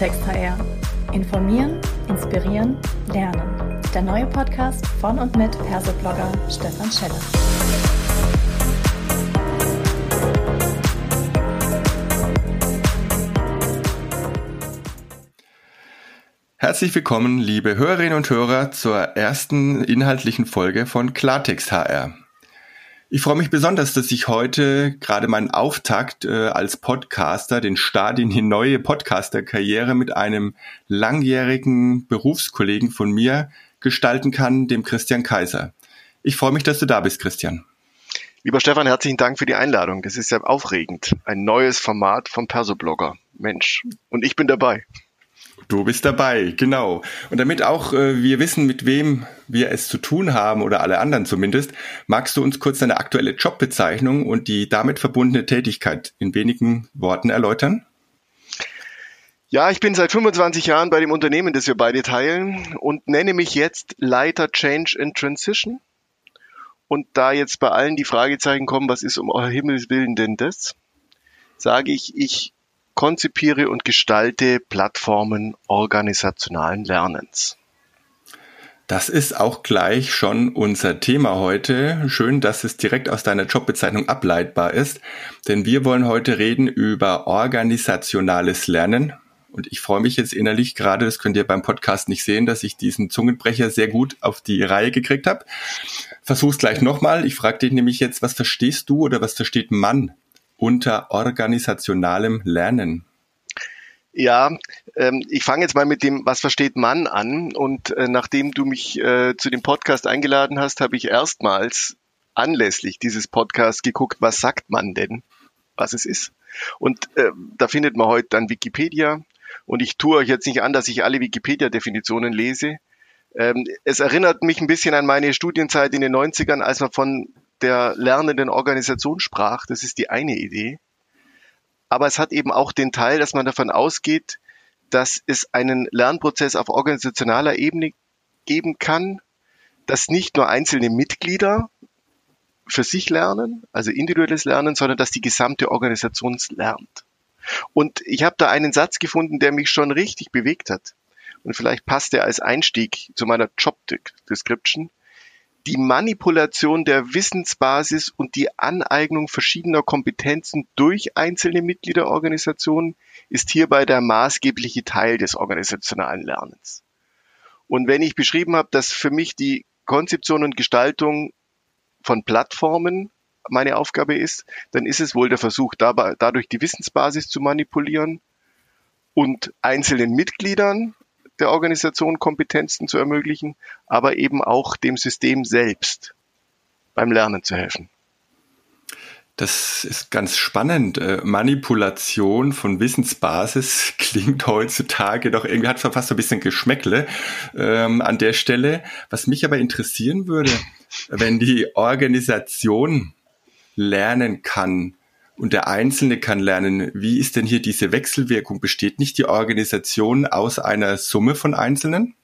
Klartext HR. Informieren, inspirieren, lernen. Der neue Podcast von und mit Perso-Blogger Stefan Scheller. Herzlich willkommen, liebe Hörerinnen und Hörer, zur ersten inhaltlichen Folge von Klartext HR. Ich freue mich besonders, dass ich heute gerade meinen Auftakt äh, als Podcaster, den Start in die neue Podcaster-Karriere mit einem langjährigen Berufskollegen von mir gestalten kann, dem Christian Kaiser. Ich freue mich, dass du da bist, Christian. Lieber Stefan, herzlichen Dank für die Einladung. Das ist sehr aufregend. Ein neues Format vom Persoblogger. Mensch. Und ich bin dabei. Du bist dabei, genau. Und damit auch äh, wir wissen, mit wem wir es zu tun haben oder alle anderen zumindest, magst du uns kurz deine aktuelle Jobbezeichnung und die damit verbundene Tätigkeit in wenigen Worten erläutern? Ja, ich bin seit 25 Jahren bei dem Unternehmen, das wir beide teilen und nenne mich jetzt Leiter Change and Transition. Und da jetzt bei allen die Fragezeichen kommen, was ist um euer Himmels Willen denn das? Sage ich, ich konzipiere und gestalte Plattformen organisationalen Lernens. Das ist auch gleich schon unser Thema heute. Schön, dass es direkt aus deiner Jobbezeichnung ableitbar ist, denn wir wollen heute reden über organisationales Lernen. Und ich freue mich jetzt innerlich gerade, das könnt ihr beim Podcast nicht sehen, dass ich diesen Zungenbrecher sehr gut auf die Reihe gekriegt habe. Versuch's gleich nochmal. Ich frage dich nämlich jetzt, was verstehst du oder was versteht man unter organisationalem Lernen? Ja, ähm, ich fange jetzt mal mit dem, was versteht man an. Und äh, nachdem du mich äh, zu dem Podcast eingeladen hast, habe ich erstmals anlässlich dieses Podcasts geguckt, was sagt man denn, was es ist. Und äh, da findet man heute dann Wikipedia. Und ich tue euch jetzt nicht an, dass ich alle Wikipedia-Definitionen lese. Ähm, es erinnert mich ein bisschen an meine Studienzeit in den 90ern, als man von der lernenden Organisation sprach. Das ist die eine Idee. Aber es hat eben auch den Teil, dass man davon ausgeht, dass es einen Lernprozess auf organisationaler Ebene geben kann, dass nicht nur einzelne Mitglieder für sich lernen, also individuelles Lernen, sondern dass die gesamte Organisation lernt. Und ich habe da einen Satz gefunden, der mich schon richtig bewegt hat. Und vielleicht passt er als Einstieg zu meiner Job Description die Manipulation der Wissensbasis und die Aneignung verschiedener Kompetenzen durch einzelne Mitgliederorganisationen ist hierbei der maßgebliche Teil des organisationalen Lernens. Und wenn ich beschrieben habe, dass für mich die Konzeption und Gestaltung von Plattformen meine Aufgabe ist, dann ist es wohl der Versuch, dabei, dadurch die Wissensbasis zu manipulieren und einzelnen Mitgliedern der Organisation Kompetenzen zu ermöglichen, aber eben auch dem System selbst beim Lernen zu helfen. Das ist ganz spannend. Äh, Manipulation von Wissensbasis klingt heutzutage doch irgendwie, hat fast ein bisschen Geschmäckle ähm, an der Stelle. Was mich aber interessieren würde, wenn die Organisation lernen kann, und der Einzelne kann lernen. Wie ist denn hier diese Wechselwirkung? Besteht nicht die Organisation aus einer Summe von Einzelnen?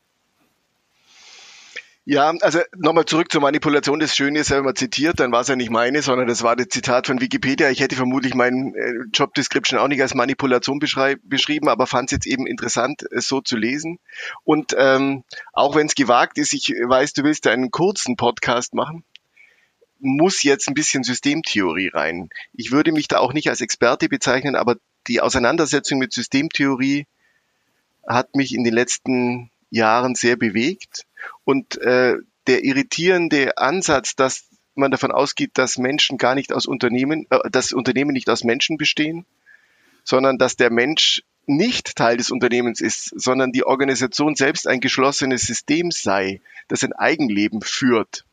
Ja, also nochmal zurück zur Manipulation. Das Schöne ist, wenn man zitiert, dann war es ja nicht meine, sondern das war das Zitat von Wikipedia. Ich hätte vermutlich meinen äh, Job Description auch nicht als Manipulation beschrieben, aber fand es jetzt eben interessant, es so zu lesen. Und ähm, auch wenn es gewagt ist, ich weiß, du willst einen kurzen Podcast machen, muss jetzt ein bisschen Systemtheorie rein. Ich würde mich da auch nicht als Experte bezeichnen, aber die Auseinandersetzung mit Systemtheorie hat mich in den letzten Jahren sehr bewegt. Und äh, der irritierende Ansatz, dass man davon ausgeht, dass Menschen gar nicht aus Unternehmen, äh, dass Unternehmen nicht aus Menschen bestehen, sondern dass der Mensch nicht Teil des Unternehmens ist, sondern die Organisation selbst ein geschlossenes System sei, das ein Eigenleben führt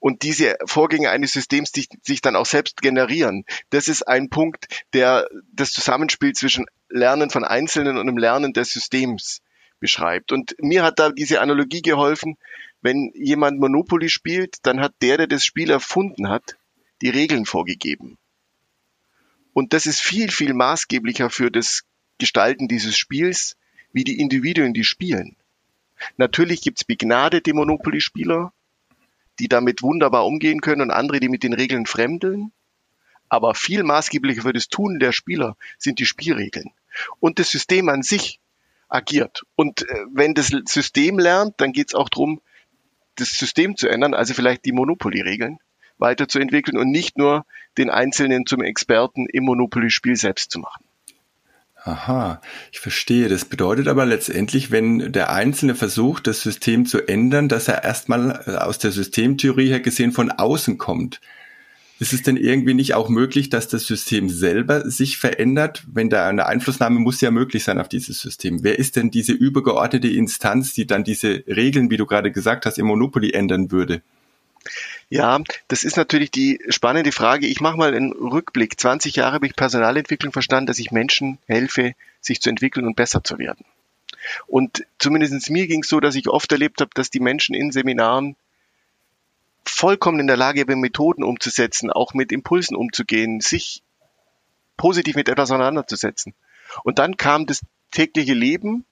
und diese Vorgänge eines Systems sich, sich dann auch selbst generieren. Das ist ein Punkt, der das Zusammenspiel zwischen Lernen von Einzelnen und dem Lernen des Systems beschreibt. Und mir hat da diese Analogie geholfen, wenn jemand Monopoly spielt, dann hat der, der das Spiel erfunden hat, die Regeln vorgegeben. Und das ist viel, viel maßgeblicher für das Gestalten dieses Spiels, wie die Individuen, die spielen. Natürlich gibt's begnadete Monopoly-Spieler, die damit wunderbar umgehen können und andere, die mit den Regeln fremdeln. Aber viel maßgeblicher für das Tun der Spieler sind die Spielregeln. Und das System an sich agiert. Und äh, wenn das System lernt, dann geht es auch darum, das System zu ändern, also vielleicht die Monopoly-Regeln weiterzuentwickeln und nicht nur den Einzelnen zum Experten im Monopoly-Spiel selbst zu machen. Aha, ich verstehe. Das bedeutet aber letztendlich, wenn der Einzelne versucht, das System zu ändern, dass er erstmal äh, aus der Systemtheorie her gesehen von außen kommt. Ist es denn irgendwie nicht auch möglich, dass das System selber sich verändert? Wenn da eine Einflussnahme muss ja möglich sein auf dieses System. Wer ist denn diese übergeordnete Instanz, die dann diese Regeln, wie du gerade gesagt hast, im Monopoly ändern würde? Ja, das ist natürlich die spannende Frage. Ich mache mal einen Rückblick. 20 Jahre habe ich Personalentwicklung verstanden, dass ich Menschen helfe, sich zu entwickeln und besser zu werden. Und zumindest mir ging es so, dass ich oft erlebt habe, dass die Menschen in Seminaren vollkommen in der Lage sind, Methoden umzusetzen, auch mit Impulsen umzugehen, sich positiv mit etwas auseinanderzusetzen. Und dann kam das tägliche Leben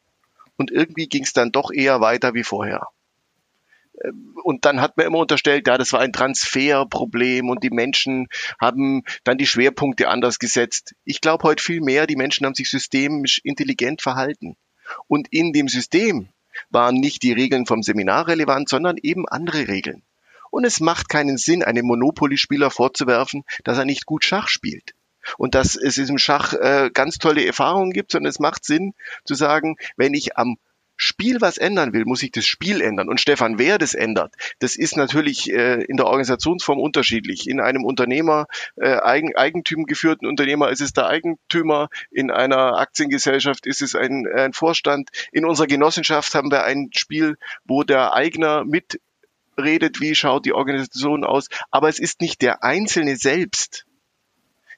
und irgendwie ging es dann doch eher weiter wie vorher. Und dann hat man immer unterstellt, ja, das war ein Transferproblem und die Menschen haben dann die Schwerpunkte anders gesetzt. Ich glaube heute viel mehr, die Menschen haben sich systemisch intelligent verhalten. Und in dem System waren nicht die Regeln vom Seminar relevant, sondern eben andere Regeln. Und es macht keinen Sinn, einem Monopoly-Spieler vorzuwerfen, dass er nicht gut Schach spielt. Und dass es im Schach äh, ganz tolle Erfahrungen gibt, sondern es macht Sinn zu sagen, wenn ich am Spiel was ändern will, muss ich das Spiel ändern. Und Stefan, wer das ändert, das ist natürlich äh, in der Organisationsform unterschiedlich. In einem Unternehmer, äh, Eigen, Eigentum geführten Unternehmer ist es der Eigentümer, in einer Aktiengesellschaft ist es ein, ein Vorstand. In unserer Genossenschaft haben wir ein Spiel, wo der Eigner mitredet, wie schaut die Organisation aus. Aber es ist nicht der Einzelne selbst,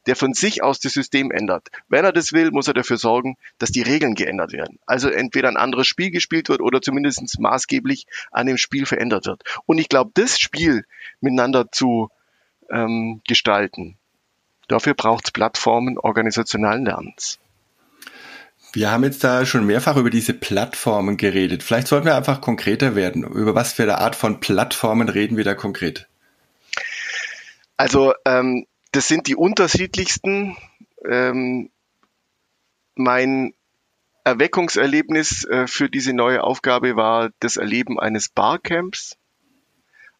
der von sich aus das System ändert. Wenn er das will, muss er dafür sorgen, dass die Regeln geändert werden. Also entweder ein anderes Spiel gespielt wird oder zumindest maßgeblich an dem Spiel verändert wird. Und ich glaube, das Spiel miteinander zu ähm, gestalten, dafür braucht es Plattformen organisationalen Lernens. Wir haben jetzt da schon mehrfach über diese Plattformen geredet. Vielleicht sollten wir einfach konkreter werden. Über was für eine Art von Plattformen reden wir da konkret? Also ähm, das sind die unterschiedlichsten. Ähm, mein Erweckungserlebnis äh, für diese neue Aufgabe war das Erleben eines Barcamps,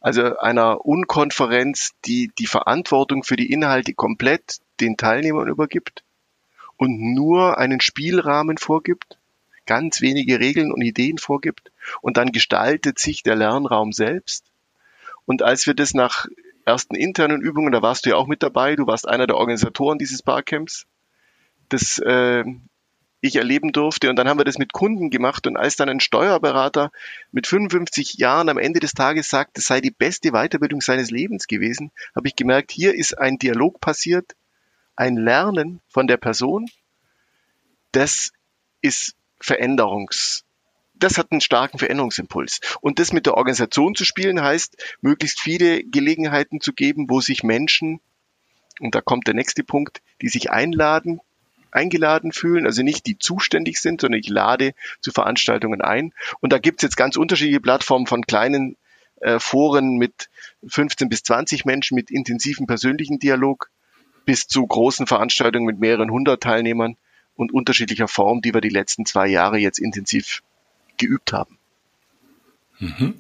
also einer Unkonferenz, die die Verantwortung für die Inhalte komplett den Teilnehmern übergibt und nur einen Spielrahmen vorgibt, ganz wenige Regeln und Ideen vorgibt und dann gestaltet sich der Lernraum selbst. Und als wir das nach ersten internen Übungen, da warst du ja auch mit dabei, du warst einer der Organisatoren dieses Barcamps, das äh, ich erleben durfte. Und dann haben wir das mit Kunden gemacht. Und als dann ein Steuerberater mit 55 Jahren am Ende des Tages sagt, es sei die beste Weiterbildung seines Lebens gewesen, habe ich gemerkt, hier ist ein Dialog passiert, ein Lernen von der Person. Das ist Veränderungs, das hat einen starken Veränderungsimpuls. Und das mit der Organisation zu spielen heißt, möglichst viele Gelegenheiten zu geben, wo sich Menschen, und da kommt der nächste Punkt, die sich einladen, eingeladen fühlen, also nicht die zuständig sind, sondern ich lade zu Veranstaltungen ein. Und da gibt's jetzt ganz unterschiedliche Plattformen von kleinen äh, Foren mit 15 bis 20 Menschen mit intensiven persönlichen Dialog bis zu großen Veranstaltungen mit mehreren hundert Teilnehmern und unterschiedlicher Form, die wir die letzten zwei Jahre jetzt intensiv geübt haben. Mhm.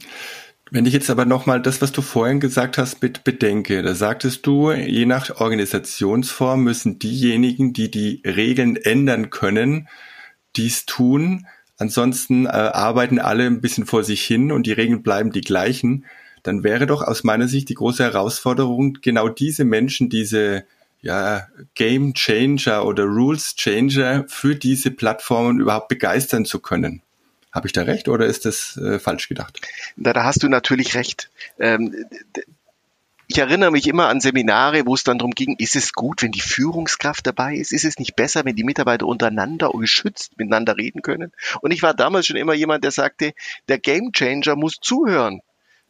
Wenn ich jetzt aber nochmal das, was du vorhin gesagt hast, mit bedenke, da sagtest du, je nach Organisationsform müssen diejenigen, die die Regeln ändern können, dies tun. Ansonsten äh, arbeiten alle ein bisschen vor sich hin und die Regeln bleiben die gleichen. Dann wäre doch aus meiner Sicht die große Herausforderung, genau diese Menschen, diese ja, Game Changer oder Rules Changer für diese Plattformen überhaupt begeistern zu können. Habe ich da recht oder ist das äh, falsch gedacht? Da, da hast du natürlich recht. Ähm, ich erinnere mich immer an Seminare, wo es dann darum ging, ist es gut, wenn die Führungskraft dabei ist? Ist es nicht besser, wenn die Mitarbeiter untereinander geschützt miteinander reden können? Und ich war damals schon immer jemand, der sagte, der Gamechanger muss zuhören,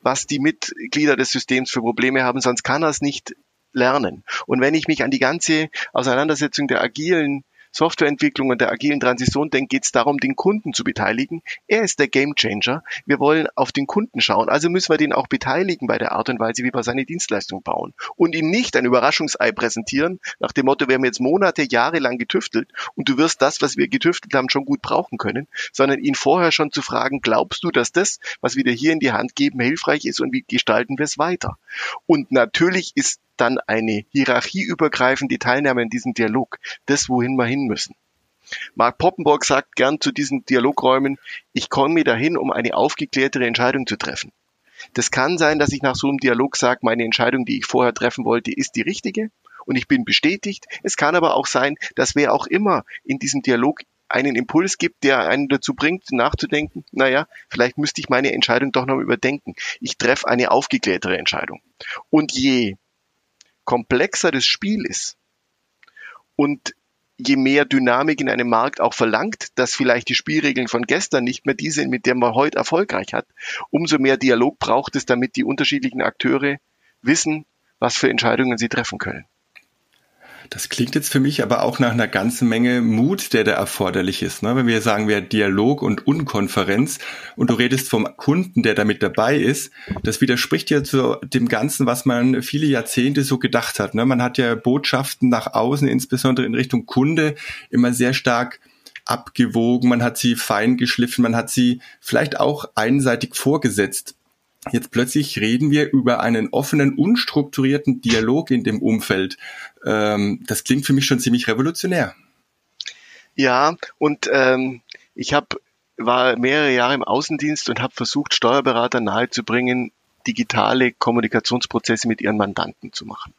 was die Mitglieder des Systems für Probleme haben, sonst kann er es nicht lernen. Und wenn ich mich an die ganze Auseinandersetzung der agilen Softwareentwicklung und der agilen Transition denkt, geht es darum, den Kunden zu beteiligen. Er ist der Gamechanger. Wir wollen auf den Kunden schauen. Also müssen wir den auch beteiligen bei der Art und Weise, wie wir seine Dienstleistung bauen. Und ihm nicht ein Überraschungsei präsentieren, nach dem Motto, wir haben jetzt Monate, Jahre lang getüftelt und du wirst das, was wir getüftelt haben, schon gut brauchen können, sondern ihn vorher schon zu fragen, glaubst du, dass das, was wir dir hier in die Hand geben, hilfreich ist und wie gestalten wir es weiter? Und natürlich ist dann eine hierarchieübergreifende Teilnahme in diesem Dialog, das, wohin wir hin müssen. Mark Poppenborg sagt gern zu diesen Dialogräumen, ich komme dahin, um eine aufgeklärtere Entscheidung zu treffen. Das kann sein, dass ich nach so einem Dialog sage, meine Entscheidung, die ich vorher treffen wollte, ist die richtige und ich bin bestätigt. Es kann aber auch sein, dass wer auch immer in diesem Dialog einen Impuls gibt, der einen dazu bringt, nachzudenken, naja, vielleicht müsste ich meine Entscheidung doch noch überdenken. Ich treffe eine aufgeklärtere Entscheidung. Und je komplexer das Spiel ist und je mehr Dynamik in einem Markt auch verlangt, dass vielleicht die Spielregeln von gestern nicht mehr die sind, mit denen man heute erfolgreich hat, umso mehr Dialog braucht es, damit die unterschiedlichen Akteure wissen, was für Entscheidungen sie treffen können. Das klingt jetzt für mich aber auch nach einer ganzen Menge Mut, der da erforderlich ist. Ne? Wenn wir sagen, wir Dialog und Unkonferenz und du redest vom Kunden, der da mit dabei ist, das widerspricht ja zu dem Ganzen, was man viele Jahrzehnte so gedacht hat. Ne? Man hat ja Botschaften nach außen, insbesondere in Richtung Kunde, immer sehr stark abgewogen, man hat sie fein geschliffen, man hat sie vielleicht auch einseitig vorgesetzt. Jetzt plötzlich reden wir über einen offenen, unstrukturierten Dialog in dem Umfeld. Ähm, das klingt für mich schon ziemlich revolutionär. Ja, und ähm, ich habe war mehrere Jahre im Außendienst und habe versucht, Steuerberater nahezubringen, digitale Kommunikationsprozesse mit ihren Mandanten zu machen.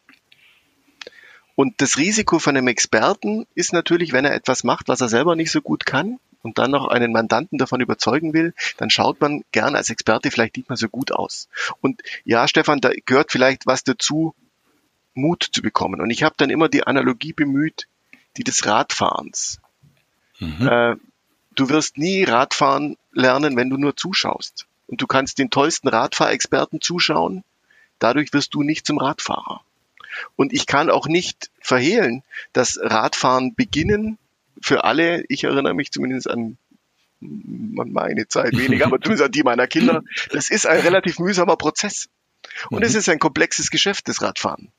Und das Risiko von einem Experten ist natürlich, wenn er etwas macht, was er selber nicht so gut kann, und dann noch einen Mandanten davon überzeugen will, dann schaut man gern als Experte vielleicht nicht mehr so gut aus. Und ja, Stefan, da gehört vielleicht was dazu, Mut zu bekommen. Und ich habe dann immer die Analogie bemüht, die des Radfahrens. Mhm. Äh, du wirst nie Radfahren lernen, wenn du nur zuschaust. Und du kannst den tollsten Radfahrexperten zuschauen, dadurch wirst du nicht zum Radfahrer. Und ich kann auch nicht verhehlen, dass Radfahren beginnen für alle, ich erinnere mich zumindest an meine Zeit weniger, aber zumindest an die meiner Kinder, das ist ein relativ mühsamer Prozess. Und es mhm. ist ein komplexes Geschäft, das Radfahren.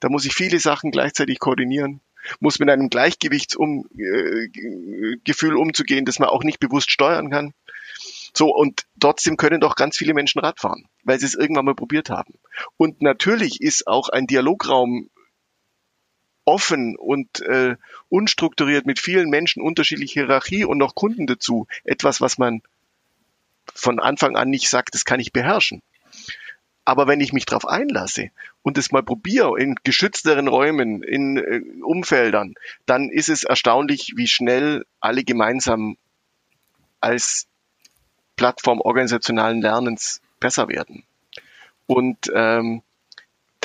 Da muss ich viele Sachen gleichzeitig koordinieren, muss mit einem Gleichgewichtsgefühl äh, umzugehen, das man auch nicht bewusst steuern kann. So, und trotzdem können doch ganz viele Menschen Radfahren, weil sie es irgendwann mal probiert haben. Und natürlich ist auch ein Dialograum offen und äh, unstrukturiert mit vielen Menschen, unterschiedliche Hierarchie und noch Kunden dazu. Etwas, was man von Anfang an nicht sagt, das kann ich beherrschen. Aber wenn ich mich darauf einlasse und es mal probiere in geschützteren Räumen, in äh, Umfeldern, dann ist es erstaunlich, wie schnell alle gemeinsam als Plattform organisationalen Lernens besser werden. Und ähm,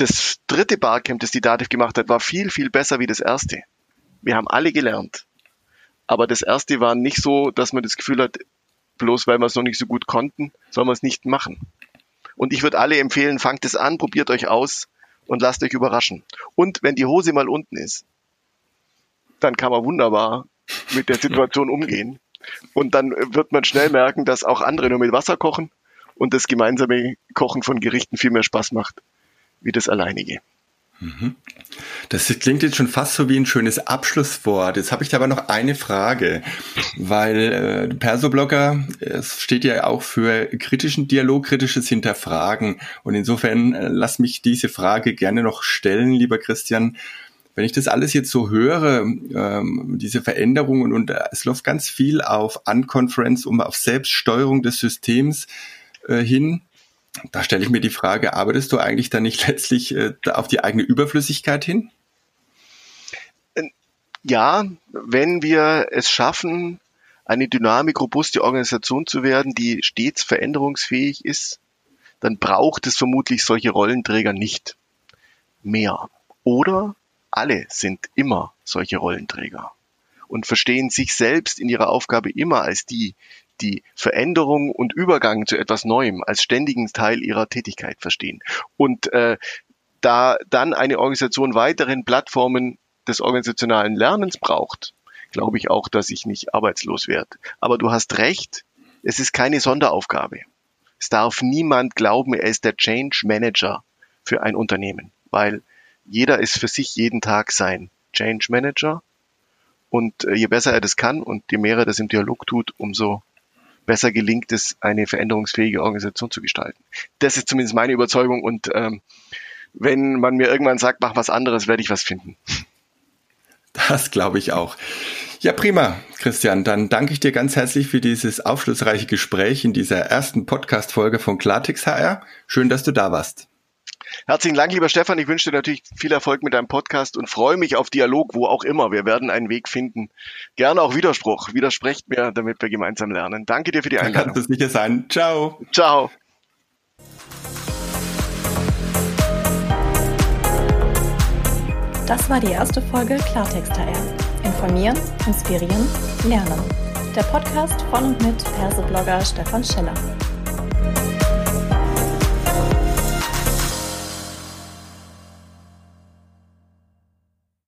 das dritte Barcamp, das die Dativ gemacht hat, war viel, viel besser wie das erste. Wir haben alle gelernt. Aber das erste war nicht so, dass man das Gefühl hat, bloß weil wir es noch nicht so gut konnten, soll man es nicht machen. Und ich würde alle empfehlen, fangt es an, probiert euch aus und lasst euch überraschen. Und wenn die Hose mal unten ist, dann kann man wunderbar mit der Situation umgehen. Und dann wird man schnell merken, dass auch andere nur mit Wasser kochen und das gemeinsame Kochen von Gerichten viel mehr Spaß macht wie das alleinige. Mhm. Das klingt jetzt schon fast so wie ein schönes Abschlusswort. Jetzt habe ich da aber noch eine Frage, weil äh, Persoblogger es steht ja auch für kritischen Dialog, kritisches Hinterfragen. Und insofern äh, lass mich diese Frage gerne noch stellen, lieber Christian. Wenn ich das alles jetzt so höre, ähm, diese Veränderungen und äh, es läuft ganz viel auf Unconference, um auf Selbststeuerung des Systems äh, hin, da stelle ich mir die Frage, arbeitest du eigentlich dann nicht letztlich äh, auf die eigene Überflüssigkeit hin? Äh, ja, wenn wir es schaffen, eine dynamik robuste Organisation zu werden, die stets veränderungsfähig ist, dann braucht es vermutlich solche Rollenträger nicht mehr. Oder alle sind immer solche Rollenträger und verstehen sich selbst in ihrer Aufgabe immer als die, die Veränderung und Übergang zu etwas Neuem als ständigen Teil ihrer Tätigkeit verstehen. Und äh, da dann eine Organisation weiterhin Plattformen des organisationalen Lernens braucht, glaube ich auch, dass ich nicht arbeitslos werde. Aber du hast recht, es ist keine Sonderaufgabe. Es darf niemand glauben, er ist der Change Manager für ein Unternehmen, weil jeder ist für sich jeden Tag sein Change Manager. Und äh, je besser er das kann und je mehr er das im Dialog tut, umso besser gelingt es, eine veränderungsfähige Organisation zu gestalten. Das ist zumindest meine Überzeugung und ähm, wenn man mir irgendwann sagt, mach was anderes, werde ich was finden. Das glaube ich auch. Ja, prima, Christian. Dann danke ich dir ganz herzlich für dieses aufschlussreiche Gespräch in dieser ersten Podcast-Folge von Klartext HR. Schön, dass du da warst. Herzlichen Dank, lieber Stefan. Ich wünsche dir natürlich viel Erfolg mit deinem Podcast und freue mich auf Dialog, wo auch immer. Wir werden einen Weg finden. Gerne auch Widerspruch. Widersprecht mir, damit wir gemeinsam lernen. Danke dir für die Einladung. Kann es sicher sein. Ciao. Ciao. Das war die erste Folge Klartext HR. Informieren, inspirieren, lernen. Der Podcast von und mit Perseblogger Stefan Schiller.